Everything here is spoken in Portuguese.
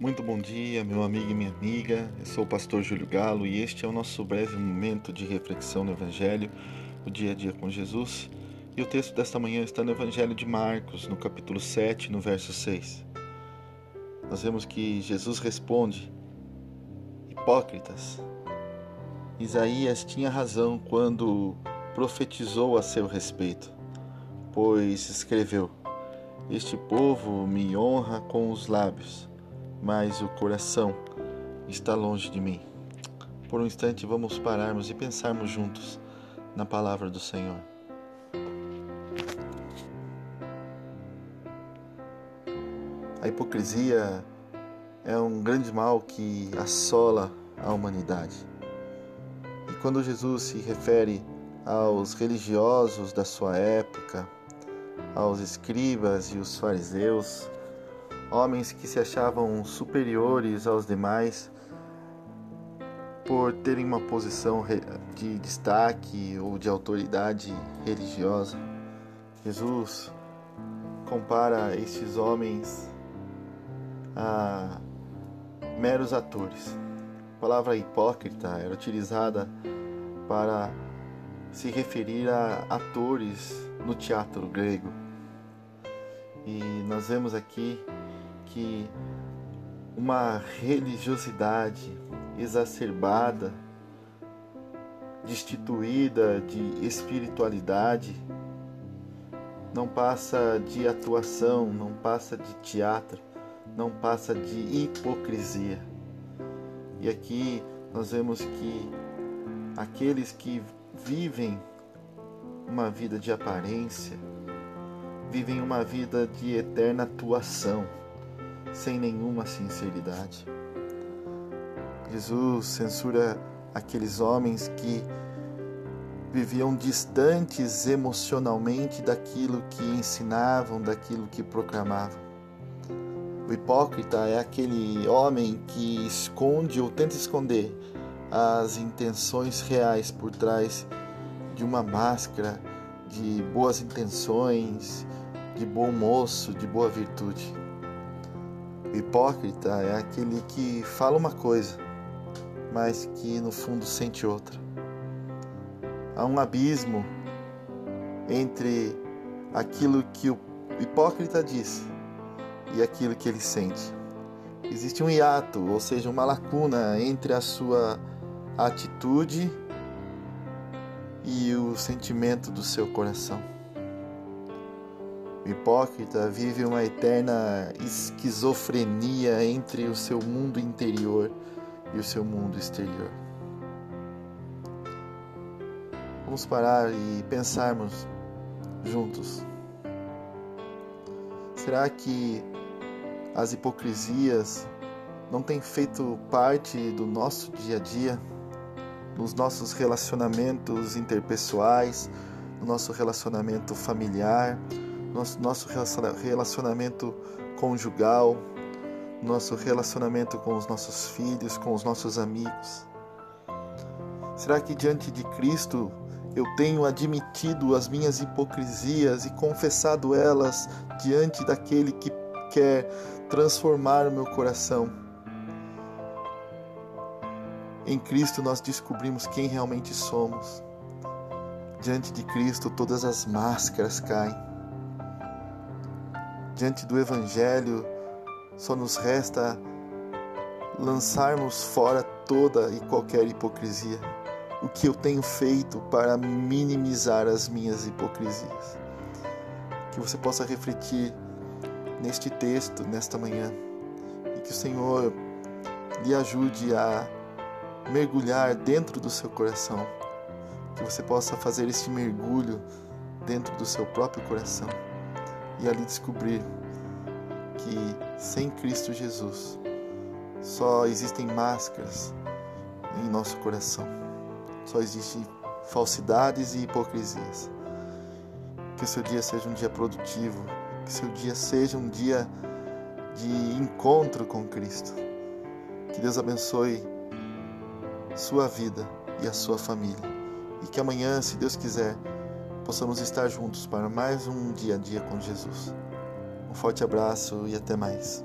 Muito bom dia, meu amigo e minha amiga. Eu sou o pastor Júlio Galo e este é o nosso breve momento de reflexão no Evangelho, o dia a dia com Jesus. E o texto desta manhã está no Evangelho de Marcos, no capítulo 7, no verso 6. Nós vemos que Jesus responde: Hipócritas, Isaías tinha razão quando profetizou a seu respeito, pois escreveu: Este povo me honra com os lábios mas o coração está longe de mim. Por um instante, vamos pararmos e pensarmos juntos na palavra do Senhor. A hipocrisia é um grande mal que assola a humanidade. E quando Jesus se refere aos religiosos da sua época, aos escribas e os fariseus, homens que se achavam superiores aos demais por terem uma posição de destaque ou de autoridade religiosa. Jesus compara estes homens a meros atores. A palavra hipócrita era utilizada para se referir a atores no teatro grego. E nós vemos aqui que uma religiosidade exacerbada, destituída de espiritualidade, não passa de atuação, não passa de teatro, não passa de hipocrisia. E aqui nós vemos que aqueles que vivem uma vida de aparência, vivem uma vida de eterna atuação sem nenhuma sinceridade. Jesus censura aqueles homens que viviam distantes emocionalmente daquilo que ensinavam, daquilo que proclamavam. O hipócrita é aquele homem que esconde ou tenta esconder as intenções reais por trás de uma máscara de boas intenções, de bom moço, de boa virtude. Hipócrita é aquele que fala uma coisa, mas que no fundo sente outra. Há um abismo entre aquilo que o hipócrita diz e aquilo que ele sente. Existe um hiato, ou seja, uma lacuna entre a sua atitude e o sentimento do seu coração. O hipócrita vive uma eterna esquizofrenia entre o seu mundo interior e o seu mundo exterior. Vamos parar e pensarmos juntos. Será que as hipocrisias não têm feito parte do nosso dia a dia, nos nossos relacionamentos interpessoais, no nosso relacionamento familiar, nosso, nosso relacionamento conjugal, nosso relacionamento com os nossos filhos, com os nossos amigos? Será que diante de Cristo eu tenho admitido as minhas hipocrisias e confessado elas diante daquele que quer transformar o meu coração? Em Cristo nós descobrimos quem realmente somos. Diante de Cristo todas as máscaras caem. Diante do Evangelho, só nos resta lançarmos fora toda e qualquer hipocrisia. O que eu tenho feito para minimizar as minhas hipocrisias? Que você possa refletir neste texto, nesta manhã, e que o Senhor lhe ajude a mergulhar dentro do seu coração, que você possa fazer este mergulho dentro do seu próprio coração e ali descobrir que sem Cristo Jesus só existem máscaras em nosso coração, só existem falsidades e hipocrisias. Que seu dia seja um dia produtivo, que seu dia seja um dia de encontro com Cristo. Que Deus abençoe sua vida e a sua família. E que amanhã, se Deus quiser, possamos estar juntos para mais um dia a dia com Jesus. Um forte abraço e até mais.